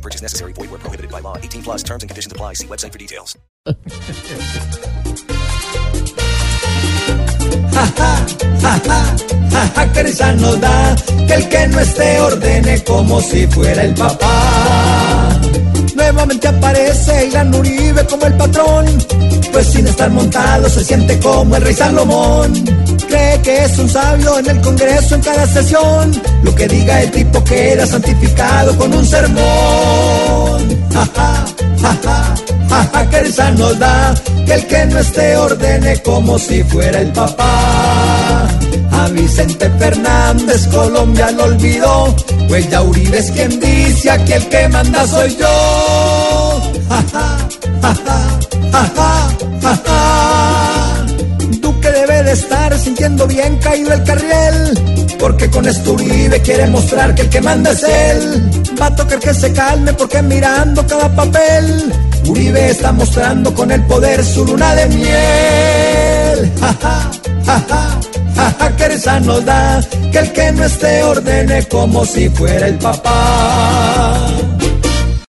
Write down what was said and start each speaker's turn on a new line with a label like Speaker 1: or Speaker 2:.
Speaker 1: Purchase necessary. Void where prohibited by law. 18 plus terms and conditions apply. See website for details.
Speaker 2: nos da que el que no esté ordene como si fuera el papá. Nuevamente aparece Uribe como el patrón, pues sin estar montado se siente como el rey Salomón. Cree que es un sabio en el Congreso en cada sesión, lo que diga el tipo queda santificado con un sermón. Ja, ja, ja, ja, ja, que risa nos da que el que no esté ordene como si fuera el papá. A Vicente Fernández Colombia lo olvidó, pues ya Uribe es quien dice aquí el que manda soy yo. Ja, ja, ja, ja, de estar sintiendo bien caído el carriel, porque con esto Uribe quiere mostrar que el que manda es él. Va a tocar que se calme porque mirando cada papel, Uribe está mostrando con el poder su luna de miel. Ja, ja, ja, ja. Jaja, que risa nos da que el que no esté ordene como si fuera el papá.